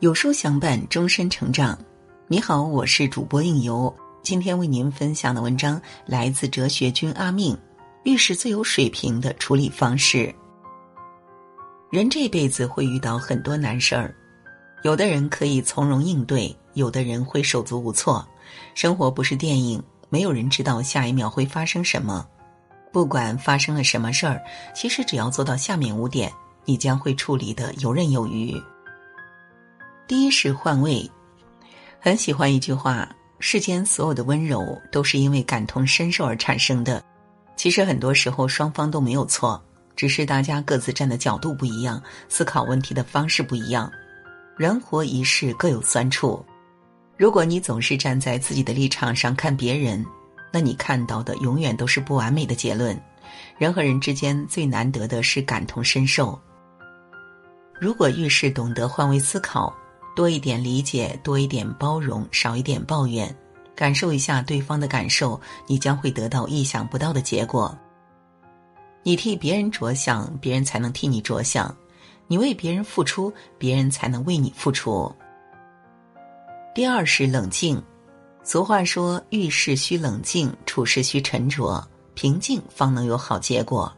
有书相伴，终身成长。你好，我是主播应由。今天为您分享的文章来自哲学君阿命。遇事最有水平的处理方式。人这辈子会遇到很多难事儿，有的人可以从容应对，有的人会手足无措。生活不是电影，没有人知道下一秒会发生什么。不管发生了什么事儿，其实只要做到下面五点，你将会处理的游刃有余。第一是换位，很喜欢一句话：世间所有的温柔都是因为感同身受而产生的。其实很多时候双方都没有错，只是大家各自站的角度不一样，思考问题的方式不一样。人活一世各有酸楚，如果你总是站在自己的立场上看别人，那你看到的永远都是不完美的结论。人和人之间最难得的是感同身受。如果遇事懂得换位思考。多一点理解，多一点包容，少一点抱怨，感受一下对方的感受，你将会得到意想不到的结果。你替别人着想，别人才能替你着想；你为别人付出，别人才能为你付出。第二是冷静。俗话说：“遇事需冷静，处事需沉着，平静方能有好结果。”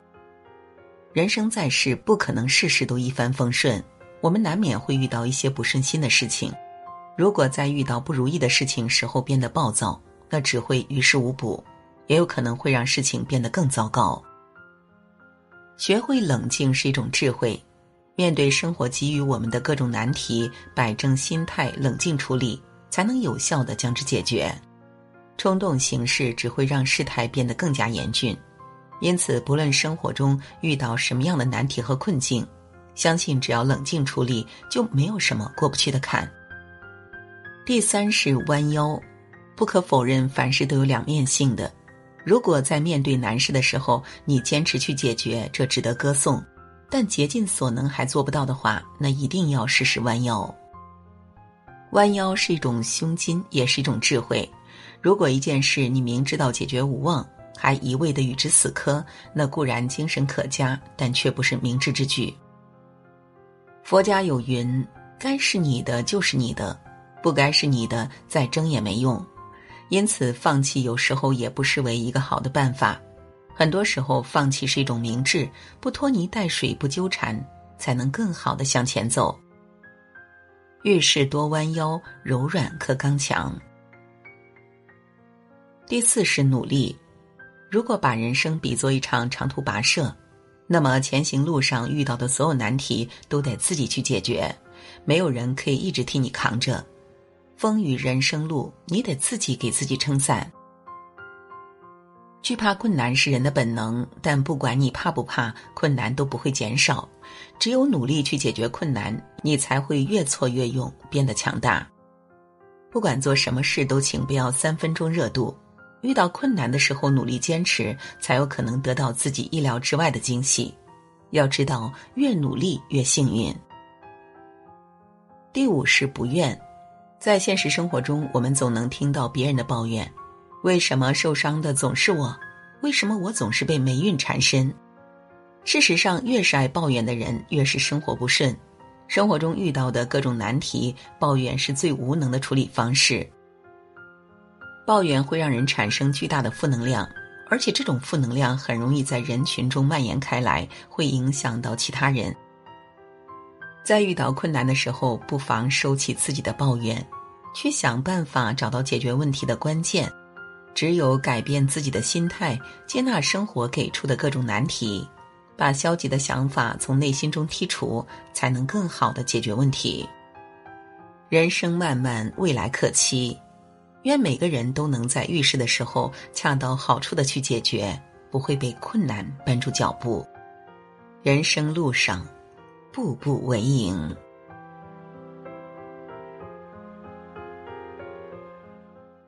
人生在世，不可能事事都一帆风顺。我们难免会遇到一些不顺心的事情，如果在遇到不如意的事情时候变得暴躁，那只会于事无补，也有可能会让事情变得更糟糕。学会冷静是一种智慧，面对生活给予我们的各种难题，摆正心态，冷静处理，才能有效的将之解决。冲动行事只会让事态变得更加严峻，因此，不论生活中遇到什么样的难题和困境。相信只要冷静处理，就没有什么过不去的坎。第三是弯腰，不可否认，凡事都有两面性的。如果在面对难事的时候，你坚持去解决，这值得歌颂；但竭尽所能还做不到的话，那一定要试试弯腰。弯腰是一种胸襟，也是一种智慧。如果一件事你明知道解决无望，还一味的与之死磕，那固然精神可嘉，但却不是明智之举。佛家有云：“该是你的就是你的，不该是你的再争也没用。”因此，放弃有时候也不失为一个好的办法。很多时候，放弃是一种明智，不拖泥带水，不纠缠，才能更好的向前走。遇事多弯腰，柔软克刚强。第四是努力。如果把人生比作一场长途跋涉。那么前行路上遇到的所有难题都得自己去解决，没有人可以一直替你扛着。风雨人生路，你得自己给自己撑伞。惧怕困难是人的本能，但不管你怕不怕，困难都不会减少。只有努力去解决困难，你才会越挫越勇，变得强大。不管做什么事，都请不要三分钟热度。遇到困难的时候，努力坚持，才有可能得到自己意料之外的惊喜。要知道，越努力越幸运。第五是不怨，在现实生活中，我们总能听到别人的抱怨：为什么受伤的总是我？为什么我总是被霉运缠身？事实上，越是爱抱怨的人，越是生活不顺。生活中遇到的各种难题，抱怨是最无能的处理方式。抱怨会让人产生巨大的负能量，而且这种负能量很容易在人群中蔓延开来，会影响到其他人。在遇到困难的时候，不妨收起自己的抱怨，去想办法找到解决问题的关键。只有改变自己的心态，接纳生活给出的各种难题，把消极的想法从内心中剔除，才能更好的解决问题。人生漫漫，未来可期。愿每个人都能在遇事的时候恰到好处的去解决，不会被困难绊住脚步。人生路上，步步为营。